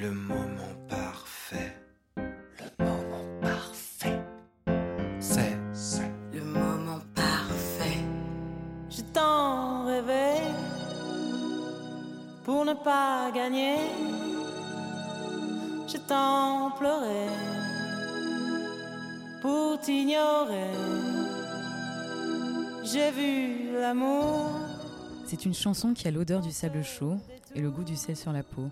Le moment parfait. Le moment parfait. C'est. Le moment parfait. Je t'en rêvais pour ne pas gagner. Je t'en pleurais pour t'ignorer. J'ai vu l'amour. C'est une chanson qui a l'odeur du sable chaud et le goût du sel sur la peau.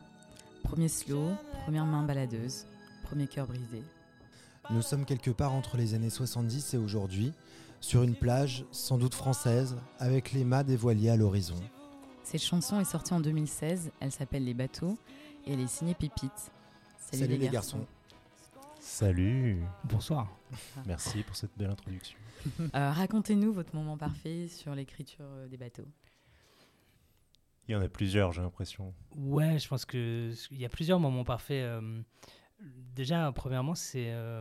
Premier slow, première main baladeuse, premier cœur brisé. Nous sommes quelque part entre les années 70 et aujourd'hui, sur une plage, sans doute française, avec les mâts des voiliers à l'horizon. Cette chanson est sortie en 2016, elle s'appelle Les bateaux et elle est signée Pépite. Salut, les garçons. Salut, Bonsoir. merci pour cette belle introduction. Euh, Racontez-nous votre moment parfait sur l'écriture euh, des bateaux. Il y en a plusieurs, j'ai l'impression. Ouais, je pense que il y a plusieurs moments parfaits. euh, déjà, premièrement, c'est euh,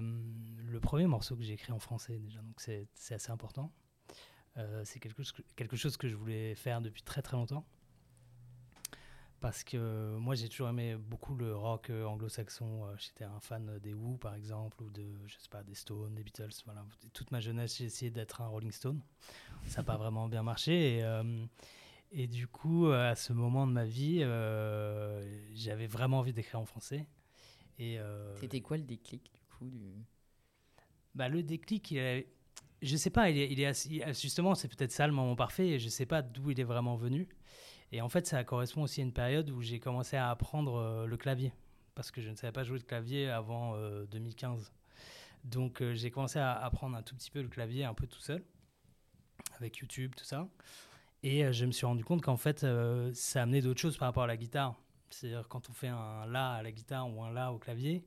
le premier morceau que j'ai écrit en français déjà, donc c'est assez important. Euh, c'est quelque, chose que- je voulais faire depuis très très longtemps. Parce que moi, j'ai toujours aimé beaucoup le rock anglo-saxon. J'étais un fan des Who, par exemple, ou de, je sais pas, des Stones, des Beatles. Voilà. Toute ma jeunesse, j'ai essayé d'être un Rolling Stone. Ça n'a pas vraiment bien marché. Et, et du coup, euh, à ce moment de ma vie, euh, j'avais vraiment envie d'écrire en français. Et euh, C'était quoi le déclic du coup du... bah, le déclic, il est- je sais pas, il est, il est assez- justement, c'est peut-être ça le moment parfait, je sais pas d'où il est vraiment venu. Et en fait, ça correspond aussi à une période où j'ai commencé à apprendre le clavier, parce que je ne savais pas jouer de clavier avant euh, 2015. Donc j'ai commencé à apprendre un tout petit peu le clavier, un peu tout seul, avec YouTube, tout ça. Et euh, je me suis rendu compte qu'en fait, euh, ça amenait d'autres choses par rapport à la guitare. C'est-à-dire quand on fait un La à la guitare ou un La au clavier,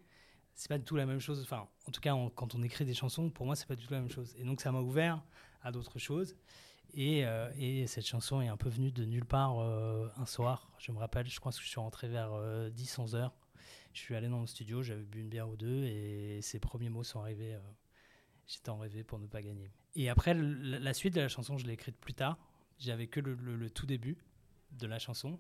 c'est pas du tout la même chose. Enfin, en tout cas, quand on écrit des chansons, pour moi, c'est pas du tout la même chose. Et donc, ça m'a ouvert à d'autres choses. Et, euh, et cette chanson est un peu venue de nulle part euh, un soir. Je me rappelle, je crois que je suis rentré vers 10-11 heures. Je suis allé dans le studio, j'avais bu une bière ou deux, et ces premiers mots sont arrivés. euh, J'étais en rêvé pour ne pas gagner. Et après, la suite de la chanson, je l'ai écrite plus tard. J'avais que le, le- le tout début de la chanson.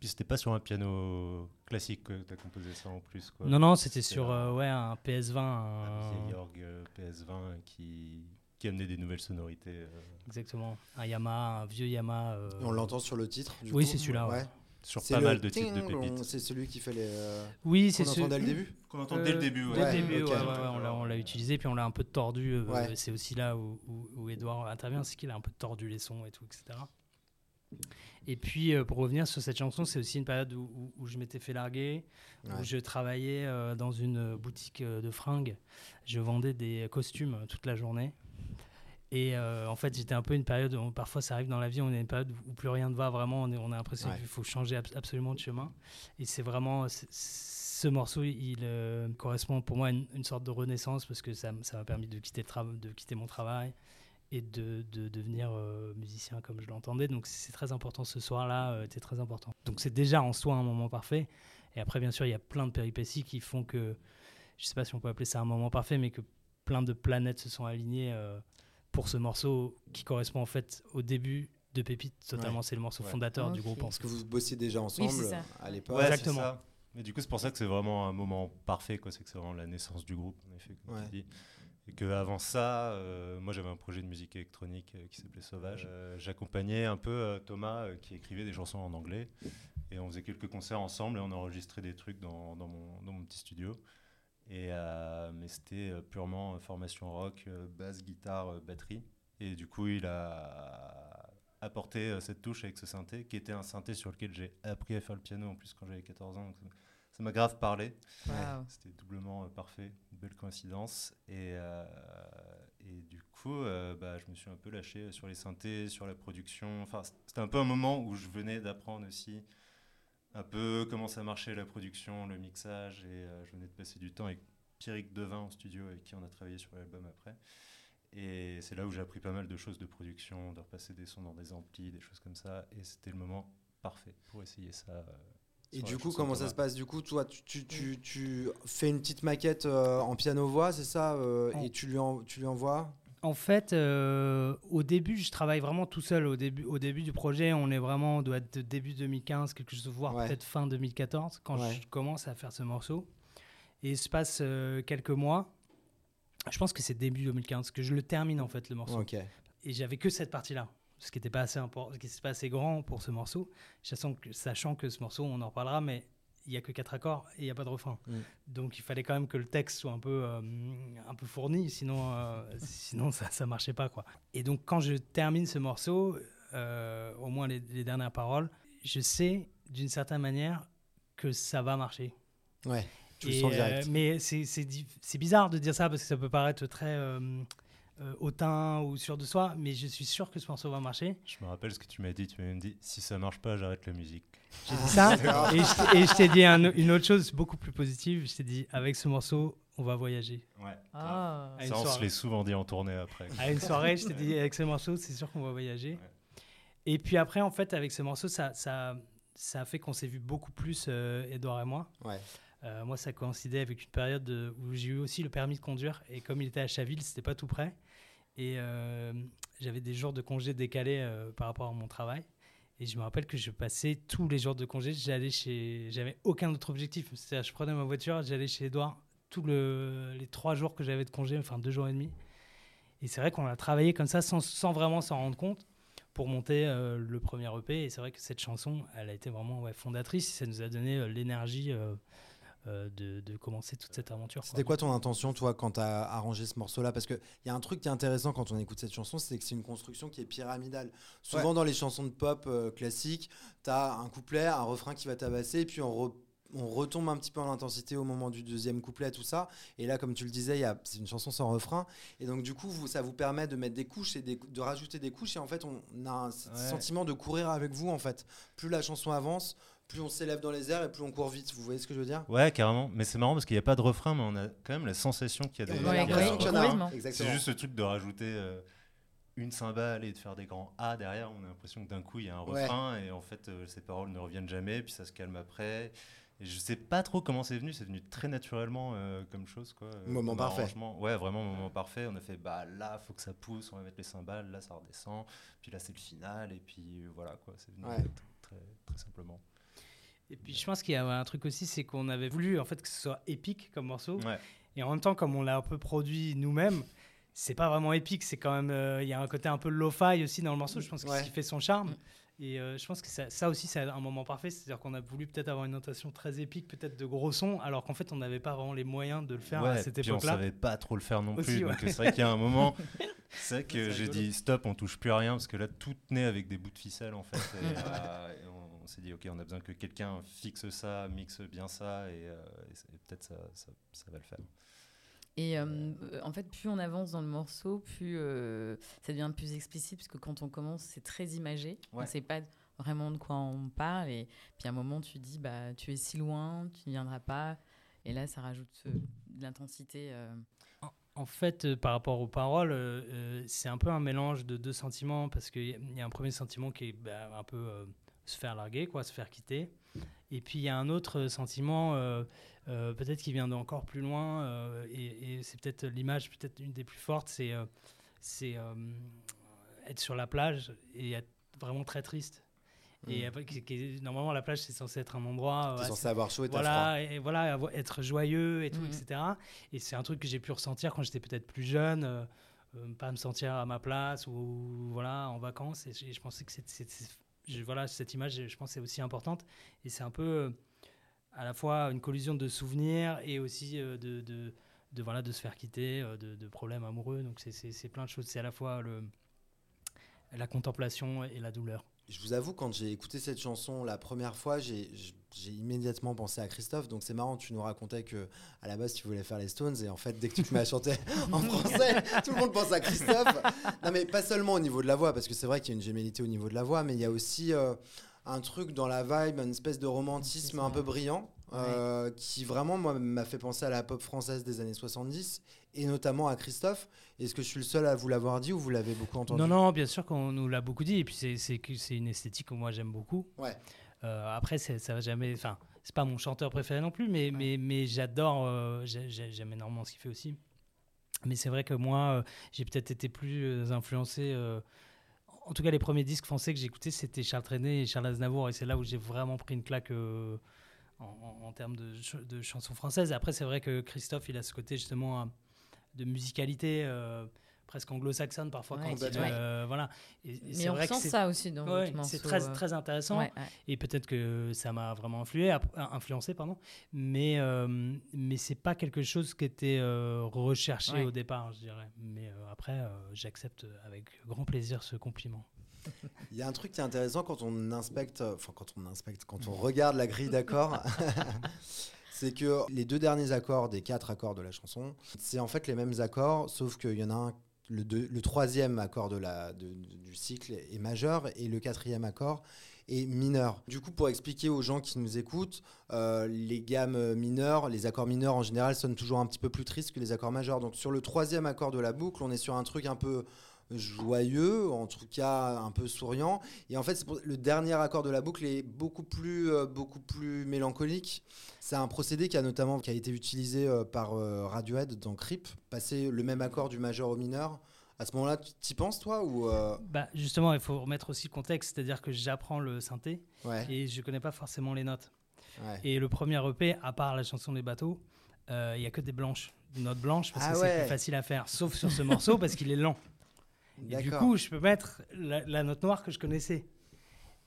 Puis c'était pas sur un piano classique que tu as composé ça en plus. Quoi. Non, non, c'était sur un- euh, ouais, un PS20. Un vieil orgue euh, PS20 qui, qui amenait des nouvelles sonorités. euh, Exactement. Un Yamaha, un vieux Yamaha. euh, Et on l'entend sur le titre du Oui, c'est celui-là, ouais. Sur pas mal de titres de pépites. C'est celui qui fait les. euh, Oui, c'est qu'on ce- entend dès le début Qu'on entend Euh, dès le début. Dès Ouais, le début, ouais, ouais, on l'a- on l'a utilisé, puis on l'a un peu tordu. euh, Ouais. C'est aussi là où, où, où Edouard intervient, c'est qu'il a un peu tordu les sons et tout, etc. Et puis, euh, pour revenir sur cette chanson, c'est aussi une période où, où- où je m'étais fait larguer, Ouais. où je travaillais euh, dans une boutique euh, de fringues. Je vendais des costumes euh, toute la journée. Et euh, en fait, j'étais un peu une période où parfois ça arrive dans la vie, on est une période où plus rien ne va vraiment, on, est- on a l'impression Ouais. qu'il faut changer ab- absolument de chemin. Et c'est vraiment ce morceau, il euh, correspond pour moi à une, une sorte de renaissance parce que ça m'a permis de quitter, le de quitter mon travail et de, de devenir euh, musicien comme je l'entendais. Donc c'est très important ce soir-là, euh, était très important. Donc c'est déjà en soi un moment parfait. Et après, bien sûr, il y a plein de péripéties qui font que, je sais pas si on peut appeler ça un moment parfait, mais que plein de planètes se sont alignées pour ce morceau qui correspond en fait au début de Pépite. Totalement, Ouais. c'est le morceau Ouais. fondateur du groupe. Parce que vous bossiez déjà ensemble à l'époque. Exactement. ça. Mais du coup, c'est pour ça que c'est vraiment un moment parfait. quoi. C'est que c'est vraiment la naissance du groupe, en effet, comme Ouais. tu dis. Et qu'avant ça, euh, moi j'avais un projet de musique électronique euh, qui s'appelait Sauvage. Euh, J'accompagnais un peu euh, Thomas euh, qui écrivait des chansons en anglais. Et on faisait quelques concerts ensemble et on enregistrait des trucs dans, dans mon, dans mon petit studio. Et, euh, mais c'était euh, purement euh, formation rock, basse, guitare, batterie. Et du coup, il a apporté cette touche avec ce synthé, qui était un synthé sur lequel j'ai appris à faire le piano en plus quand j'avais 14 ans. Donc ça- m'a grave parlé. C'était doublement euh, parfait, une belle coïncidence. Et, euh, et du coup, euh, bah, je me suis un peu lâché sur les synthés, sur la production. Enfin, c'était un peu un moment où je venais d'apprendre aussi un peu comment ça marchait la production, le mixage. Et euh, je venais de passer du temps avec Pierrick Devin en studio, avec qui on a travaillé sur l'album après. Et c'est là où j'ai appris pas mal de choses de production, de repasser des sons dans des amplis, des choses comme ça. Et c'était le moment parfait pour essayer ça. euh, Et du coup, comment ça se passe? Du coup, toi, tu, tu, tu, tu fais une petite maquette euh, en piano-voix, c'est ça euh, Et tu lui, en- tu lui envoies? En fait, euh, au début, je travaille vraiment tout seul. Au début, au début du projet, on est vraiment, on doit être début 2015, quelque chose, voire Ouais. peut-être fin 2014, quand Ouais. je commence à faire ce morceau. Et il se passe euh, quelques mois. Je pense que c'est début 2015 que je le termine en fait le morceau. Ok. Et j'avais que cette partie-là, ce qui n'était pas assez important, ce qui n'était pas assez grand pour ce morceau, sachant que, sachant que ce morceau, on en reparlera, mais il y a que quatre accords et il n'y a pas de refrain. Mm. Donc il fallait quand même que le texte soit un peu, euh, un peu fourni, sinon, euh, sinon ça ne marchait pas. Quoi. Et donc quand je termine ce morceau, euh, au moins les, les dernières paroles, je sais d'une certaine manière que ça va marcher. Ouais. Tu le sens direct. mais c'est bizarre de dire ça parce que ça peut paraître très euh, hautain ou sûr de soi, mais je suis sûr que ce morceau va marcher. Je me rappelle ce que tu m'as dit. Tu m'as même dit si ça marche pas, j'arrête la musique. J'ai dit ça et je, t'ai- et je t'ai dit un- une autre chose beaucoup plus positive. Je t'ai dit avec ce morceau, on va voyager. Ouais. Ah. Ça, on se l'est souvent dit en tournée après. À une soirée, je t'ai dit avec ce morceau, c'est sûr qu'on va voyager. Ouais. Et puis après, en fait, avec ce morceau, ça, ça, ça a fait qu'on s'est vu beaucoup plus, euh, Edouard et moi. Ouais. Euh, moi, ça coïncidait avec une période de- où j'ai eu aussi le permis de conduire. Et comme il était à Chaville, c'était pas tout près. Et euh, j'avais des jours de congé décalés euh, par rapport à mon travail. Et je me rappelle que je passais tous les jours de congé. J'allais chez. J'avais aucun autre objectif. C'est-à-dire, je prenais ma voiture, j'allais chez Edouard tous le, les trois jours que j'avais de congé, enfin deux jours et demi. Et c'est vrai qu'on a travaillé comme ça sans, sans vraiment s'en rendre compte pour monter euh, le premier EP. Et c'est vrai que cette chanson, elle a été vraiment ouais, fondatrice. Ça nous a donné l'énergie de, de commencer toute cette aventure. C'était quoi ton intention, toi, quand tu as arrangé ce morceau-là? Parce qu'il y a un truc qui est intéressant quand on écoute cette chanson, c'est que c'est une construction qui est pyramidale. Souvent, dans les chansons de pop euh, classiques, tu as un couplet, un refrain qui va tabasser, et puis on, re- on retombe un petit peu en intensité au moment du deuxième couplet, tout ça. Et là, comme tu le disais, c'est une chanson sans refrain. Et donc, du coup, vous, ça vous permet de mettre des couches et des- de rajouter des couches. Et en fait, on a un Ouais. sentiment de courir avec vous, en fait. Plus la chanson avance, plus on s'élève dans les airs et plus on court vite. Vous voyez ce que je veux dire? Ouais, carrément. Mais c'est marrant parce qu'il n'y a pas de refrain, mais on a quand même la sensation qu'il y a des. Ouais, ouais. Exactement. C'est juste ce truc de rajouter euh, une cymbale et de faire des grands A derrière. On a l'impression que d'un coup, il y a un Ouais. refrain et en fait, euh, ces paroles ne reviennent jamais, puis ça se calme après. Et je sais pas trop comment c'est venu. C'est venu très naturellement euh, comme chose. Quoi, euh, Moment comme parfait. Ouais, vraiment, moment parfait. On a fait, bah là, faut que ça pousse, on va mettre les cymbales, là, ça redescend. Puis là, c'est le final. Et puis voilà, quoi. C'est venu Ouais. très, très simplement. Et puis je pense qu'il y a un truc aussi, c'est qu'on avait voulu en fait que ce soit épique comme morceau. Ouais. Et en même temps, comme on l'a un peu produit nous-mêmes, c'est pas vraiment épique. C'est quand même, euh, il y a un côté un peu lo-fi aussi dans le morceau. Je pense que Ouais. c'est ce qui fait son charme. Et euh, je pense que ça, ça aussi, c'est un moment parfait. C'est-à-dire qu'on a voulu peut-être avoir une notation très épique, peut-être de gros sons, alors qu'en fait, on n'avait pas vraiment les moyens de le faire à Ouais, cette puis on époque-là. savait pas trop le faire non Aussi, plus. ouais. Donc c'est vrai qu'il y a un moment, c'est vrai que j'ai dit stop, on touche plus à rien parce que là tout tenait avec des bouts de ficelle en fait. Et, euh, et on, on s'est dit ok, on a besoin que quelqu'un fixe ça, mixe bien ça et, euh, et c'est- et peut-être ça, ça, ça va le faire. Et euh, en fait, plus on avance dans le morceau, plus euh, ça devient plus explicite, parce que quand on commence, c'est très imagé. On ne sait pas vraiment de quoi on parle. Et puis à un moment, tu dis, bah, tu es si loin, tu ne viendras pas. Et là, ça rajoute euh, de l'intensité. euh. En fait, euh, par rapport aux paroles, c'est un peu un mélange de deux sentiments parce qu'il y, a- il y a un premier sentiment qui est bah, un peu euh, se faire larguer, quoi, se faire quitter. Et puis il y a un autre sentiment, euh, euh, peut-être qui vient d'encore plus loin, euh, et, et c'est peut-être l'image, peut-être une des plus fortes, c'est euh, c'est, euh, être sur la plage et être vraiment très triste. Et après, qui- qui- normalement, la plage, c'est censé être un endroit. Euh, censé avoir chaud et voilà, et voilà, être joyeux et tout, Mhm. etc. Et c'est un truc que j'ai pu ressentir quand j'étais peut-être plus jeune, pas me sentir à ma place ou voilà en vacances. Et je, je pensais que c'est- voilà, cette image, je pense, c'est aussi importante. Et c'est un peu euh, à la fois une collision de souvenirs et aussi euh, de, de, voilà, de se faire quitter, euh, de, problèmes amoureux. Donc c'est plein de choses. C'est à la fois le, la contemplation et la douleur. Je vous avoue, quand j'ai écouté cette chanson la première fois, j'ai immédiatement pensé à Christophe. Donc c'est marrant, tu nous racontais que à la base tu voulais faire les Stones et en fait dès que tu te mets à chanter en français, tout le monde pense à Christophe. Non mais pas seulement au niveau de la voix, parce que c'est vrai qu'il y a une gémellité au niveau de la voix, mais il y a aussi euh, un truc dans la vibe, une espèce de romantisme un peu brillant, euh, qui vraiment moi m'a fait penser à la pop française des années 70 et notamment à Christophe. Est-ce que je suis le seul à vous l'avoir dit ou vous l'avez beaucoup entendu? Non, non, bien sûr qu'on nous l'a beaucoup dit. Et puis, c'est- une esthétique que moi j'aime beaucoup. Ouais. Euh, après, ça va jamais. Enfin, c'est pas mon chanteur préféré non plus, mais, mais, mais j'adore. euh, j'ai- j'ai- J'aime énormément ce qu'il fait aussi. Mais c'est vrai que moi, euh, j'ai peut-être été plus influencé. en tout cas, les premiers disques français que j'écoutais, c'était Charles Trenet et Charles Aznavour. Et c'est là où j'ai vraiment pris une claque en, en- en termes de, ch- de chansons françaises. Après, c'est vrai que Christophe, il a ce côté justement de musicalité euh, presque anglo-saxonne parfois. Ouais, quand il, euh, voilà. Et, Mais on vrai que ressent ça aussi dans ouais, c'est très, euh. très intéressant. Ouais, ouais. Et peut-être que ça m'a vraiment influé, influencé, pardon. Mais, euh, mais c'est pas quelque chose qui était euh, recherché Ouais. au départ, je dirais. Mais euh, après, euh, j'accepte avec grand plaisir ce compliment. Il y a un truc qui est intéressant quand on inspecte, enfin quand on inspecte, quand on regarde la grille d'accords, c'est que les deux derniers accords des quatre accords de la chanson, c'est en fait les mêmes accords, sauf qu'il y en a un, le, troisième accord de la, du cycle est majeur et le quatrième accord est mineur. Du coup, pour expliquer aux gens qui nous écoutent, euh, les gammes mineures, les accords mineurs en général sonnent toujours un petit peu plus tristes que les accords majeurs. Donc sur le troisième accord de la boucle, on est sur un truc un peu joyeux, en tout cas un peu souriant. Et en fait, c'est pour- le dernier accord de la boucle est beaucoup plus, euh, beaucoup plus mélancolique. C'est un procédé qui a notamment qui a été utilisé euh, par euh, Radiohead dans Creep, passer le même accord du majeur au mineur. À ce moment-là, tu t'y penses toi ou Bah, justement, il faut remettre aussi le contexte, c'est-à-dire que j'apprends le synthé ouais, et je connais pas forcément les notes. ouais. Et le premier EP, à part la chanson des bateaux, il y a que des blanches, des notes blanches, parce Ah que c'est plus facile à faire, sauf sur ce morceau parce qu'il est lent. Et du coup, je peux mettre la, la note noire que je connaissais.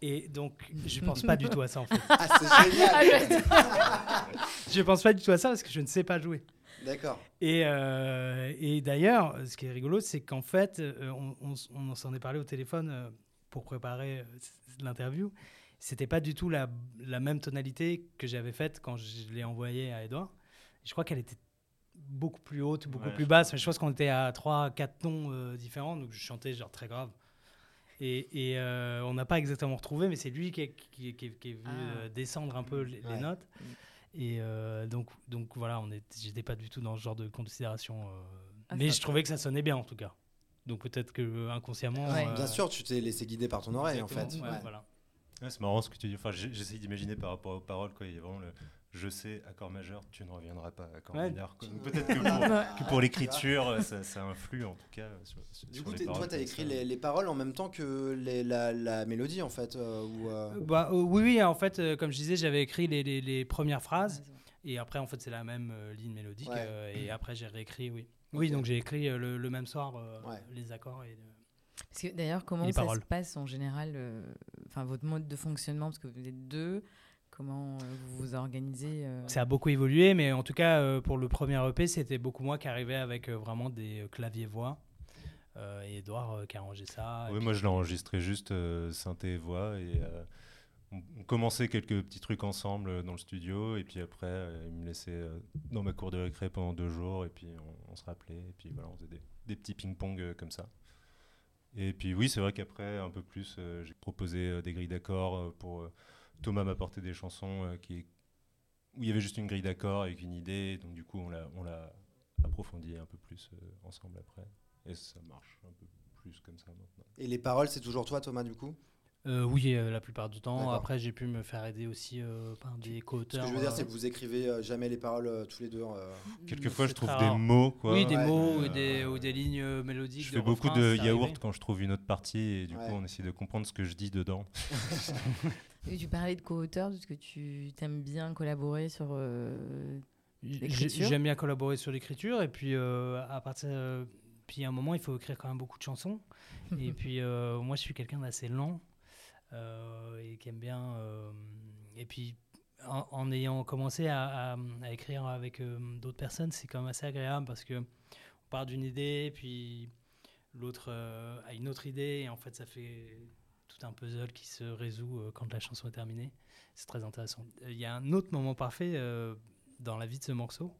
Et donc, je pense pas du tout à ça en fait. Ah, c'est génial. Je pense pas du tout à ça parce que je ne sais pas jouer. D'accord. Et, euh, et d'ailleurs, ce qui est rigolo, c'est qu'en fait, euh, on, on s'en est parlé au téléphone euh, pour préparer l'interview. C'était pas du tout la, la même tonalité que j'avais faite quand je l'ai envoyée à Edouard. Je crois qu'elle était beaucoup plus haute, beaucoup Ouais, plus je basse. Mais je pense qu'on était à 3-4 tons euh, différents, donc je chantais genre très grave. Et, et, euh, on n'a pas exactement retrouvé, mais c'est lui qui est, qui, est- qui est- qui est venu Ah. euh, descendre un peu les, les notes. Et euh, donc, donc voilà, on j'étais pas du tout dans ce genre de considération. euh, Ah, mais je trouvais que ça sonnait bien en tout cas. Donc peut-être que inconsciemment. Ouais. euh, Bien sûr, tu t'es laissé guider par ton oreille en fait. exactement, ouais, Ouais. voilà. Ouais, c'est marrant ce que tu dis. Enfin, j'essaye d'imaginer par rapport aux paroles. Quoi. Il y a vraiment le je sais, accord majeur, tu ne reviendras pas, accord Ouais. mineur. Peut-être que pour, l'écriture, euh, ça, ça influe en tout cas euh, sur, sur- Du coup, les t'es- toi, paroles tu as écrit les, les paroles en même temps que les- la, la mélodie en fait. euh, ou, euh, Bah, euh, oui, oui, en fait, euh, comme je disais, j'avais écrit les, les- les premières phrases. Et après, en fait, c'est la même euh, ligne mélodique. Ouais. euh, et après, j'ai réécrit, oui. Oui, donc j'ai écrit euh, le, le même soir euh, Ouais. les accords. Et, euh, Parce que d'ailleurs, comment ça paroles. se passe en général euh, Enfin, votre mode de fonctionnement, parce que vous êtes deux, comment euh, vous vous organisez euh, Ça a beaucoup évolué, mais en tout cas, euh, pour le premier EP, c'était beaucoup moi qui arrivais avec euh, vraiment des euh, claviers-voix. Euh, et Edouard euh, qui a arrangé ça. Oui, puis- moi je l'ai enregistré juste euh, synthé et voix et euh, on, commençait quelques petits trucs ensemble dans le studio et puis après euh, il me laissait euh, dans ma cour de récré pendant deux jours et puis on, on se rappelait et puis voilà on faisait des, des petits ping-pong euh, comme ça. Et puis oui, c'est vrai qu'après un peu plus euh, j'ai proposé euh, des grilles d'accords euh, pour Thomas m'apporter des chansons euh, qui où il y avait juste une grille d'accords avec une idée donc du coup on l'a on approfondi un peu plus euh, ensemble après et ça marche un peu plus comme ça maintenant. Et les paroles, c'est toujours toi, Thomas, du coup? Euh, oui, euh, la plupart du temps. Après, j'ai pu me faire aider aussi euh, par des Ce co-auteurs. que je veux dire, c'est que vous écrivez euh, jamais les paroles euh, tous les deux. euh, Quelquefois, je trouve des rare. mots. Quoi. Oui, des Ouais. mots Euh, ou, des, ou des lignes euh, mélodiques. Je de fais beaucoup de yaourt arrivé. quand je trouve une autre partie et du Ouais. coup, on essaie de comprendre ce que je dis dedans. Et tu parlais de co-auteur, parce que tu aimes bien collaborer sur. euh, l'écriture J'aime bien collaborer sur l'écriture et puis euh, à partir euh, puis à un moment il faut écrire quand même beaucoup de chansons et puis euh, moi je suis quelqu'un d'assez lent et qui aime bien euh, et puis en, ayant commencé à, écrire avec euh, d'autres personnes c'est quand même assez agréable parce que on part d'une idée puis l'autre euh, a une autre idée et en fait ça fait tout un puzzle qui se résout euh, quand la chanson est terminée c'est très intéressant il y a un autre moment parfait euh, dans la vie de ce morceau,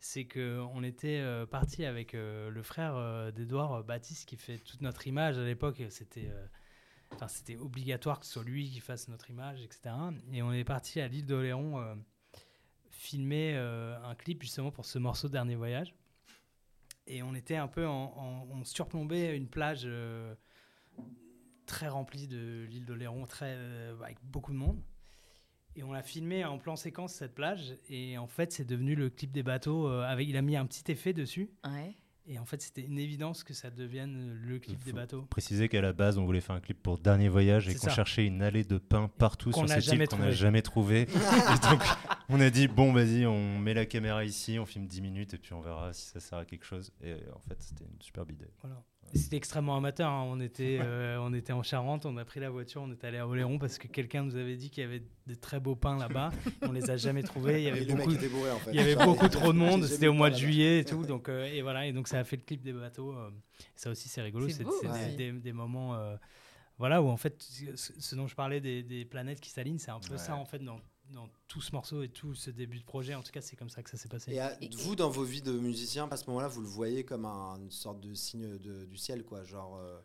c'est qu'on était euh, parti avec euh, le frère euh, d'Edouard euh, Baptiste qui fait toute notre image à l'époque. C'était euh, enfin, c'était obligatoire que ce soit lui qui fasse notre image, etc. Et on est parti à l'île d'Oléron euh, filmer euh, un clip justement pour ce morceau Dernier Voyage. Et on était un peu en, on surplombait une plage euh, très remplie de l'île d'Oléron, très avec beaucoup de monde. Et on l'a filmé en plan séquence cette plage. Et en fait, c'est devenu le clip des bateaux. il a mis un petit effet dessus. Ouais. Et en fait, c'était une évidence que ça devienne le clip des bateaux. Préciser qu'à la base, on voulait faire un clip pour Dernier Voyage et qu'on cherchait une allée de pain partout sur cette île qu'on n'a jamais trouvé. et donc, on a dit bon, vas-y, on met la caméra ici, on filme 10 minutes et puis on verra si ça sert à quelque chose. Et en fait, c'était une superbe idée. Voilà. C'était extrêmement amateur. hein. On, était, euh, on était en Charente, on a pris la voiture, on est allé à Oléron parce que quelqu'un nous avait dit qu'il y avait de très beaux pins là-bas. on les a jamais trouvés. Il y avait Et beaucoup, était bourré en fait. il y avait beaucoup trop de monde. C'était au mois de juillet et tout. Donc, euh, et voilà. Et donc, ça a fait le clip des bateaux. euh. ça aussi, c'est rigolo. C'est des, des- des moments. euh, voilà, où en fait, ce, ce dont je parlais des, des planètes qui s'alignent, c'est un peu Ouais. ça en fait dans, dans tout ce morceau et tout ce début de projet. En tout cas, c'est comme ça que ça s'est passé. Et à- vous, dans vos vies de musiciens, à ce moment-là, vous le voyez comme un- une sorte de signe de- du ciel, quoi. Genre, euh,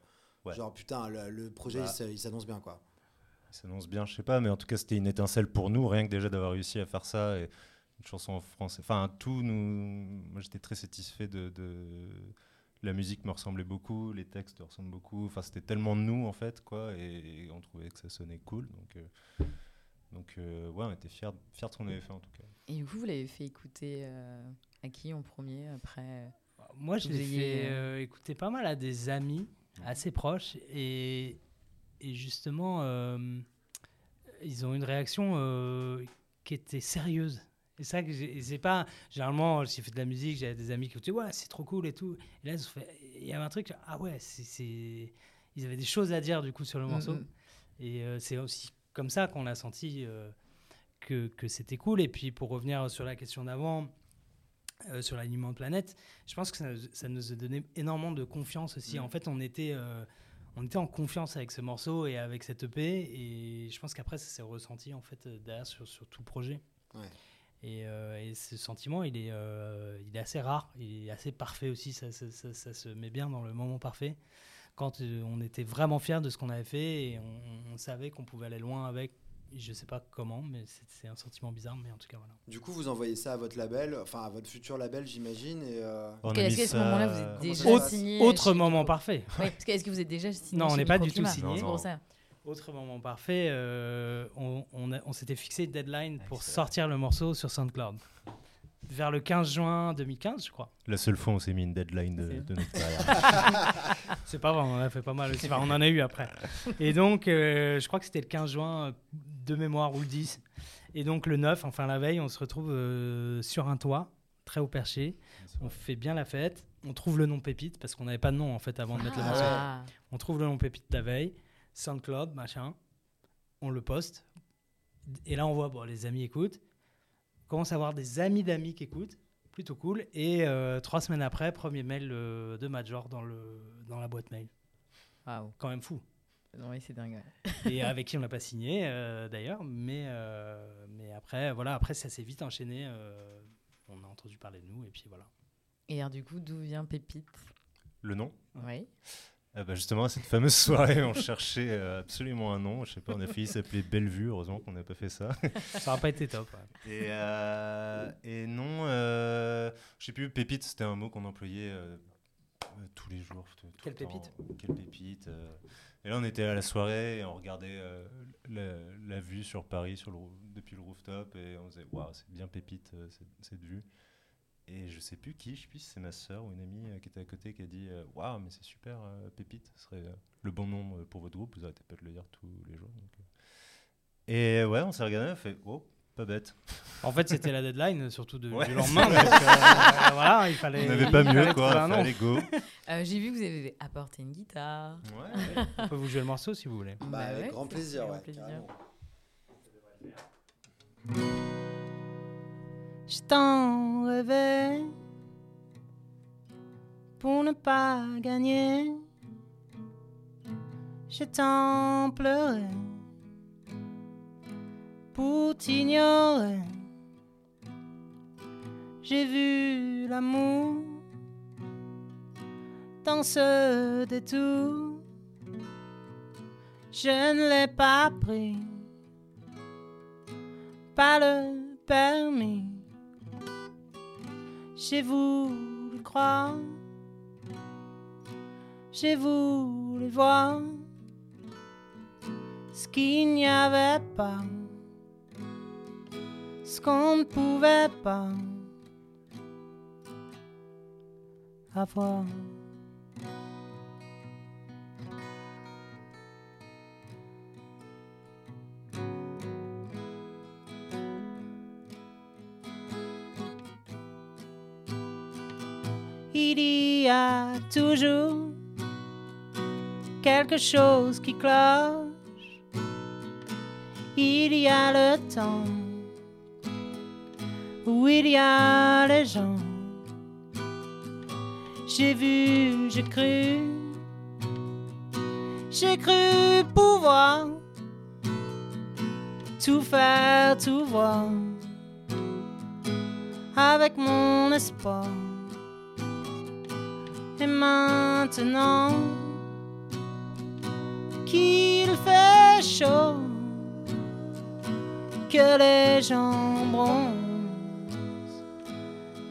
Ouais. genre putain, le, le projet, Bah. il il s'annonce bien, quoi. Ça s'annonce bien, je sais pas, mais en tout cas, c'était une étincelle pour nous, rien que déjà d'avoir réussi à faire ça. Et une chanson en français. Enfin, tout nous. Moi, j'étais très satisfait de, de- La musique me ressemblait beaucoup, les textes ressemblent beaucoup. Enfin, c'était tellement nous, en fait, quoi. Et, et on trouvait que ça sonnait cool. Donc, euh, donc euh, ouais, on était fiers, fiers de ce qu'on avait fait, en tout cas. Et du coup, vous l'avez fait écouter euh, à qui en premier après Moi, je Vous l'ai ayez, fait euh, euh, écouter pas mal à des amis assez proches et, et justement, euh, ils ont une réaction euh, qui était sérieuse. Et ça que j'ai- et c'est pas généralement j'ai fait de la musique, j'avais des amis qui ont dit ouais c'est trop cool et tout. Et là ils ont fait- il y avait un truc ah ouais c'est ils avaient des choses à dire du coup sur le morceau. Mm, mm. Et euh, c'est aussi comme ça qu'on a senti euh, que, que c'était cool. Et puis pour revenir sur la question d'avant, euh, sur l'alignement de planète, je pense que ça, ça nous a donné énormément de confiance aussi. Mm. En fait, on était, euh, on était en confiance avec ce morceau et avec cette EP. Et je pense qu'après, ça s'est ressenti en fait derrière sur, sur tout projet. Ouais. Et, euh, et ce sentiment, il est, il est assez rare, il est assez parfait aussi. Ça, ça- ça- ça se met bien dans le moment parfait. Quand euh, on était vraiment fiers de ce qu'on avait fait et on, on savait qu'on pouvait aller loin avec. Je sais pas comment, mais c'est un sentiment bizarre, mais en tout cas voilà. Du coup, vous envoyez ça à votre label, enfin à votre futur label, j'imagine. Et euh, a Est-ce qu'à ce ça- moment-là, vous êtes Comment déjà passe signé Autre moment parfait. Oui, parce que est-ce que vous êtes déjà signé Non, on n'est pas du tout signé. C'est Non, pour non. ça. Autre moment parfait, euh, on, on a- on s'était fixé une deadline pour sortir le morceau sur SoundCloud. Vers le 15 juin 2015, je crois. La seule fois où on s'est mis une deadline de, de notre carrière. C'est pas vrai, on en a fait pas mal aussi. Enfin, on en a eu après. Et donc, euh, je crois que c'était le 15 juin euh, de mémoire ou le 10. Et donc, le 9, enfin la veille, on se retrouve euh, sur un toit, très haut perché. On fait bien la fête. On trouve le nom Pépite, parce qu'on n'avait pas de nom en fait avant de mettre le morceau. Ah. On trouve le nom Pépite la veille. SoundCloud, machin. On le poste. Et là, on voit, bon, les amis écoutent. On commence à avoir des amis d'amis qui écoutent. Plutôt cool. Et euh, trois semaines après, premier mail euh, de Major dans, le, dans la boîte mail. Waouh. Quand même fou. Non, oui, c'est dingue. Et avec qui on n'a pas signé euh, d'ailleurs. Mais, euh, mais après, voilà, après, ça s'est vite enchaîné. euh, on a entendu parler de nous. Et puis voilà. Et alors, du coup, d'où vient Pépite? Le nom? Oui. Ah bah justement, à cette fameuse soirée, on cherchait euh, absolument un nom. Je sais pas, on a failli s'appeler Bellevue. Heureusement qu'on n'a pas fait ça. Ça n'aurait pas été top. ouais. Et, euh, et non, euh, je sais plus, pépite, c'était un mot qu'on employait euh, tous les jours. tout- Quelle pépite? Quelle pépite. Et là, on était à la soirée et on regardait la, la vue sur Paris sur le, roo- depuis le rooftop et on disait, waouh, c'est bien pépite cette, cette vue. Et je sais plus qui, je sais plus si c'est ma soeur ou une amie euh, qui était à côté qui a dit, euh, waouh, mais c'est super, euh, pépite, ce serait euh, le bon nom pour votre groupe, vous arrêtez pas de le dire tous les jours. donc, euh. Et ouais, on s'est regardé, on a fait, oh, pas bête. En fait, c'était la deadline, surtout de, Ouais, du lendemain. donc, euh, voilà, il fallait. On n'avait pas mieux, quoi. Fallait go. Euh, J'ai vu que vous avez apporté une guitare. Ouais. On peut vous jouer le morceau si vous voulez. bah, Bah avec ouais, grand plaisir, ouais. plaisir. Je t'en rêvais pour ne pas gagner. Je t'en pleurais pour t'ignorer. J'ai vu l'amour dans ce détour. Je ne l'ai pas pris, pas le permis. J'ai voulu croire, j'ai voulu voir ce qu'il n'y avait pas, ce qu'on ne pouvait pas. avoir. Y a toujours quelque chose qui cloche. Il y a le temps où il y a les gens. J'ai vu, j'ai cru, j'ai cru pouvoir tout faire, tout voir avec mon espoir. Et maintenant qu'il fait chaud, que les gens bronzent,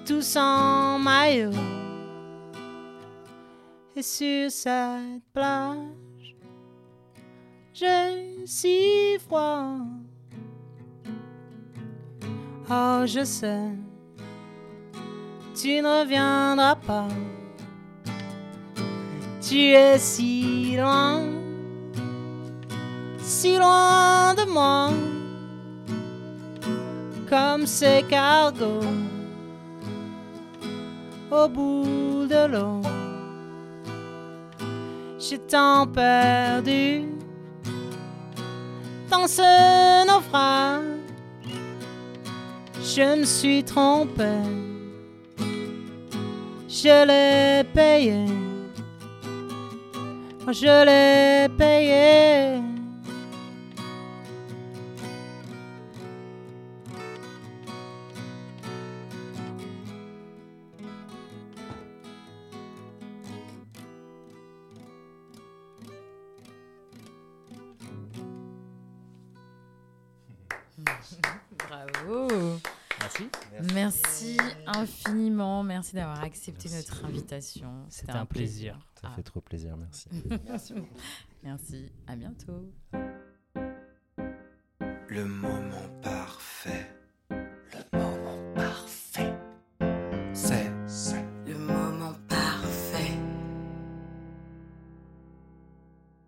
tous en maillot. Et sur cette plage, j'ai si froid. Oh, je sais, tu ne reviendras pas. Tu es si loin, si loin de moi, comme ces cargos au bout de l'eau. J'ai tant perdu dans ce naufrage, je me suis trompé, je l'ai payé je l'ai payé. Bravo. Merci. Merci infiniment. Merci d'avoir accepté Merci. notre invitation. C'était un plaisir. Ça Ah. fait trop plaisir, merci. Merci. À bientôt. Le moment parfait.